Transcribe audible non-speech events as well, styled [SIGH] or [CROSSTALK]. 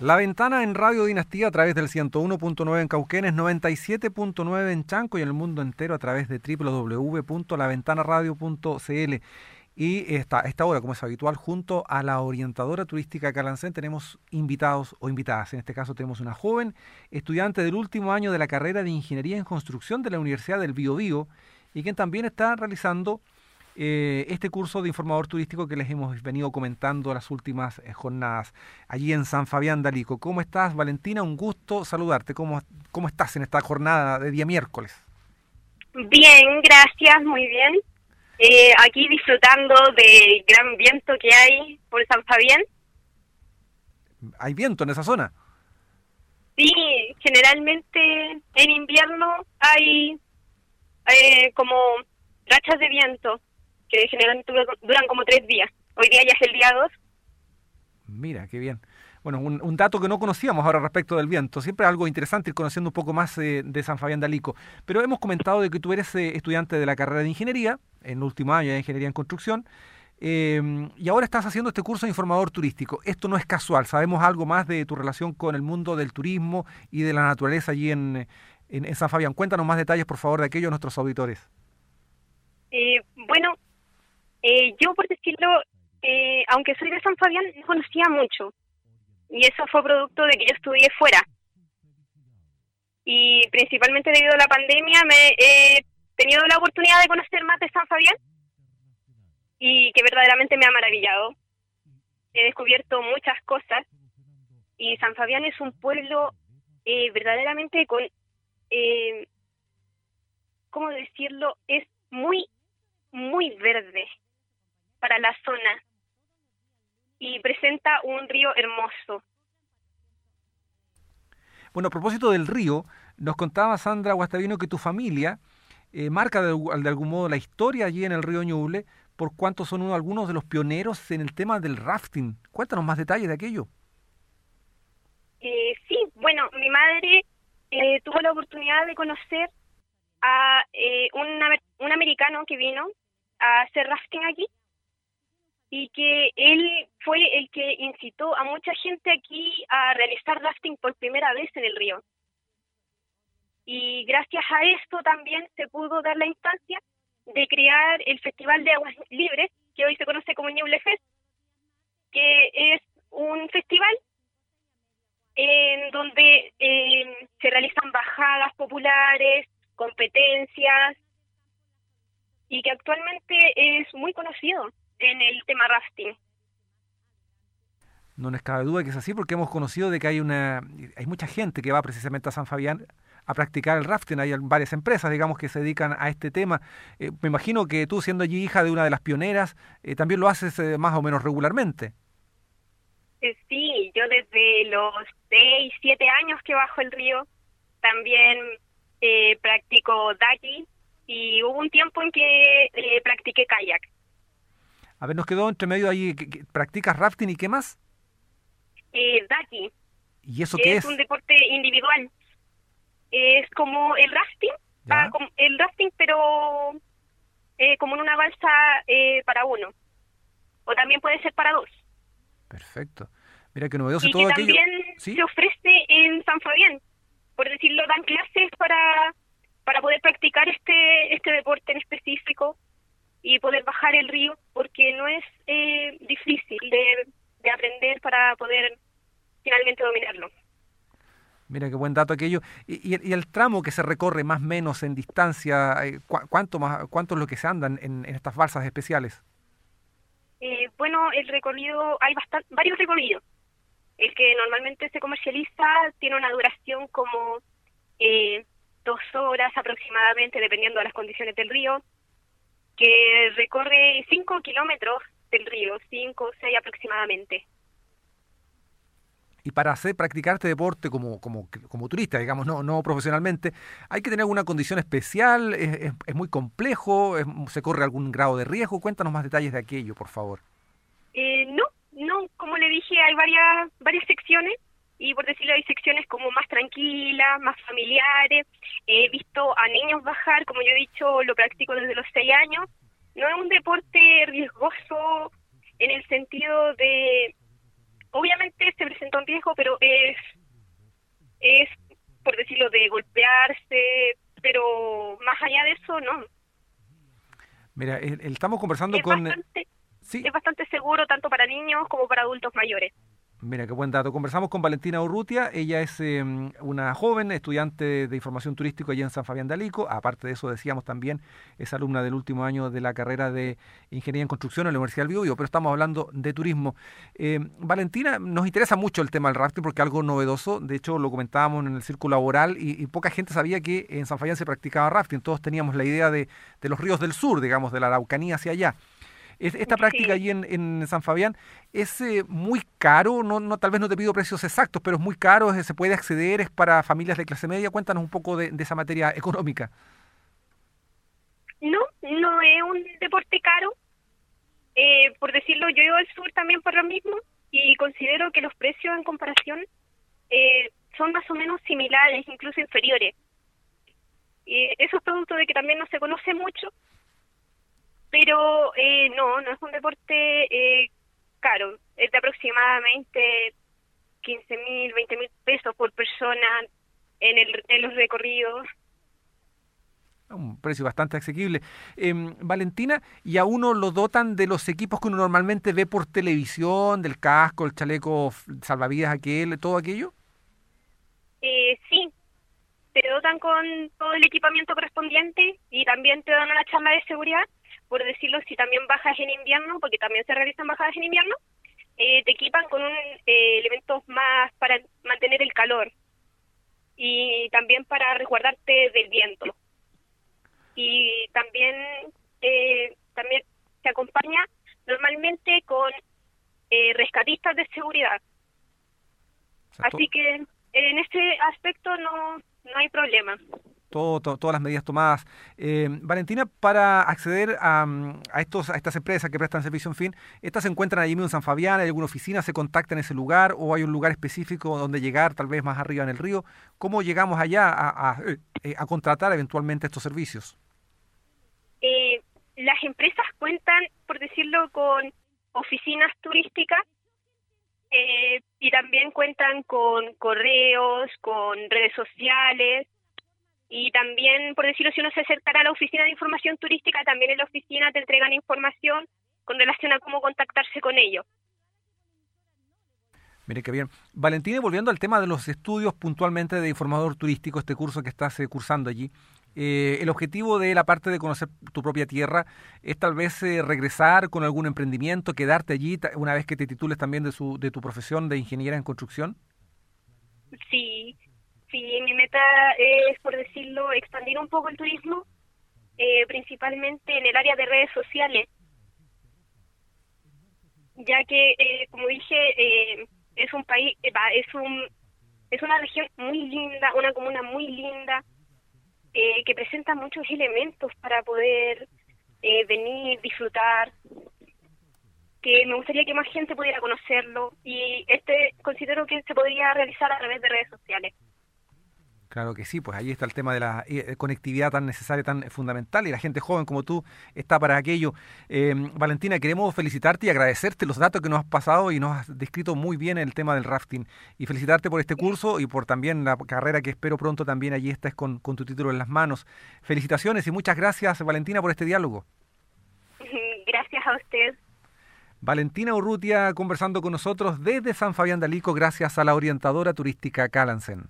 La ventana en Radio Dinastía a través del 101.9 en Cauquenes, 97.9 en Chanco y en el mundo entero a través de www.laventanaradio.cl. Y esta, esta hora, como es habitual, junto a la orientadora turística Calancén, tenemos invitados o invitadas. En este caso tenemos una joven estudiante del último año de la carrera de Ingeniería en Construcción de la Universidad del Biobío y quien también está realizando eh, este curso de informador turístico que les hemos venido comentando las últimas eh, jornadas allí en San Fabián de Alico. ¿Cómo estás, Valentina? Un gusto saludarte. ¿Cómo, cómo estás en esta jornada de día miércoles? Bien, gracias, muy bien. Eh, aquí disfrutando del gran viento que hay por San Fabián. ¿Hay viento en esa zona? Sí, generalmente en invierno hay como rachas de viento que generalmente duran como tres días. Hoy día ya es el día dos. Mira, qué bien. Bueno, un, dato que no conocíamos ahora respecto del viento. Siempre algo interesante ir conociendo un poco más eh, de San Fabián de Alico. Pero hemos comentado de que tú eres eh, estudiante de la carrera de Ingeniería, en el último año de Ingeniería en Construcción, em, y ahora estás haciendo este curso de informador turístico. Esto no es casual, sabemos algo más de tu relación con el mundo del turismo y de la naturaleza allí en, en, San Fabián. Cuéntanos más detalles, por favor, de aquellos nuestros auditores. Eh, bueno, eh, yo, por decirlo, eh, aunque soy de San Fabián, no conocía mucho. Y eso fue producto de que yo estudié fuera. Y principalmente debido a la pandemia me he tenido la oportunidad de conocer más de San Fabián y que verdaderamente me ha maravillado. He descubierto muchas cosas y San Fabián es un pueblo eh, verdaderamente con, eh, ¿cómo decirlo? Es muy, muy verde para la zona y presenta un río hermoso. Bueno, a propósito del río, nos contaba Sandra Guastavino que tu familia eh, marca de, algún modo la historia allí en el río Ñuble por cuanto son uno, algunos de los pioneros en el tema del rafting. Cuéntanos más detalles de aquello. Eh, sí, bueno, mi madre eh, tuvo la oportunidad de conocer a un, un americano que vino a hacer rafting aquí y que él fue el que incitó a mucha gente aquí a realizar rafting por primera vez en el río. Y gracias a esto también se pudo dar la instancia de crear el Festival de Aguas Libres, que hoy se conoce como Ñuble Fest, que es un festival en donde eh, se realizan bajadas populares, competencias, y que actualmente es muy conocido en el tema rafting. No nos cabe duda que es así porque hemos conocido de que hay una hay mucha gente que va precisamente a San Fabián a practicar el rafting. Hay varias empresas, digamos, que se dedican a este tema. Eh, me imagino que tú, siendo allí hija de una de las pioneras, eh, también lo haces eh, más o menos regularmente. Sí, yo desde los 6, 7 años que bajo el río, también practico daki y hubo un tiempo en que practiqué kayak. A ver, nos quedó entre medio ahí, ¿practicas rafting y qué más? Eh, daki. ¿Y eso qué es? Es un deporte individual. Es como el rafting, ah, el rafting pero eh, como en una balsa eh, para uno. O también puede ser para dos. Perfecto. Mira que novedoso y todo que también se ofrece en San Fabián. Por decirlo, dan clases para, para poder practicar este, este deporte en específico y poder bajar el río porque no es eh, difícil de, aprender para poder finalmente dominarlo. Mira qué buen dato aquello. ¿Y, y, el tramo que se recorre más o menos en distancia, eh, ¿cuánto, más, cuánto es lo que se andan en, estas balsas especiales? Eh, bueno, el recorrido, hay bastante, varios recorridos. El que normalmente se comercializa tiene una duración como dos horas aproximadamente, dependiendo de las condiciones del río que recorre 5 kilómetros del río, 5 o 6 aproximadamente. Y para hacer practicar este deporte como, como, como turista, digamos, no, no profesionalmente, ¿hay que tener alguna condición especial? ¿Es, es, muy complejo? ¿Se corre algún grado de riesgo? Cuéntanos más detalles de aquello, por favor. Eh, no, no, como le dije, hay varias, varias secciones y por decirlo hay secciones como más tranquilas, más familiares. He visto a niños bajar, como yo he dicho, lo practico desde los seis años. No es un deporte riesgoso en el sentido de obviamente se presenta un riesgo, pero es, es, por decirlo, de golpearse, pero más allá de eso, no. Mira, estamos conversando con... ¿Sí? Es bastante seguro tanto para niños como para adultos mayores. Mira, qué buen dato. Conversamos con Valentina Urrutia. Ella es em, una joven estudiante de información turística allí en San Fabián de Alico. Aparte de eso, decíamos también, es alumna del último año de la carrera de Ingeniería en Construcción en la Universidad del Biobío, pero estamos hablando de turismo. Em, Valentina, nos interesa mucho el tema del rafting porque es algo novedoso. De hecho, lo comentábamos en el círculo laboral y, poca gente sabía que en San Fabián se practicaba rafting. Todos teníamos la idea de, de los ríos del sur, digamos, de la Araucanía hacia allá. Esta práctica allí en, San Fabián es eh, muy caro, no, no, tal vez no te pido precios exactos, pero es muy caro, se puede acceder, es para familias de clase media. Cuéntanos un poco de, esa materia económica. No, no es un deporte caro. Eh, por decirlo, yo vivo al sur también por lo mismo y considero que los precios en comparación eh, son más o menos similares, incluso inferiores. Y eso es producto de que también no se conoce mucho pero eh, no, no es un deporte eh, caro, es de aproximadamente 15 mil, 20 mil pesos por persona en, el, en los recorridos. Un precio bastante asequible. Em, Valentina, ¿y a uno lo dotan de los equipos que uno normalmente ve por televisión, del casco, el chaleco salvavidas aquel, todo aquello? Eh, sí, te dotan con todo el equipamiento correspondiente y también te dan una chamba de seguridad por decirlo, si también bajas en invierno, porque también se realizan bajadas en invierno, eh, te equipan con un, eh, elementos más para mantener el calor y también para resguardarte del viento. Y también eh, también se acompaña normalmente con eh, rescatistas de seguridad. Así que en este aspecto no, no hay problema todas las medidas tomadas. Eh, Valentina, para acceder a, estos, a estas empresas que prestan servicio en fin, ¿estas se encuentran allí mismo en San Fabián? ¿Hay alguna oficina? ¿Se contacta en ese lugar? ¿O hay un lugar específico donde llegar, tal vez más arriba en el río? ¿Cómo llegamos allá a, eh, contratar eventualmente estos servicios? Eh, las empresas cuentan, por decirlo, con oficinas turísticas y también cuentan con correos, con redes sociales y también, por decirlo, si uno se acercara a la oficina de información turística, también en la oficina te entregan información con relación a cómo contactarse con ellos. Mire qué bien. Valentina, volviendo al tema de los estudios puntualmente de informador turístico, este curso que estás eh, cursando allí, eh, el objetivo de la parte de conocer tu propia tierra es tal vez eh, regresar con algún emprendimiento, quedarte allí una vez que te titules también de, su, de tu profesión de ingeniera en construcción. Sí, Sí, mi meta es, por decirlo, expandir un poco el turismo, eh, principalmente en el área de redes sociales, ya que, eh, como dije, eh, es un país, es un es una región muy linda, una comuna muy linda, que presenta muchos elementos para poder venir, disfrutar, que me gustaría que más gente pudiera conocerlo y este considero que se podría realizar a través de redes sociales. Claro que sí, pues ahí está el tema de la eh, conectividad tan necesaria, tan fundamental, y la gente joven como tú está para aquello. Em, Valentina, queremos felicitarte y agradecerte los datos que nos has pasado y nos has descrito muy bien el tema del rafting. Y felicitarte por este curso y por también la carrera que espero pronto también allí estés con, con tu título en las manos. Felicitaciones y muchas gracias, Valentina, por este diálogo. [LAUGHS] Gracias a usted. Valentina Urrutia conversando con nosotros desde San Fabián de Alico gracias a la orientadora turística Calansen.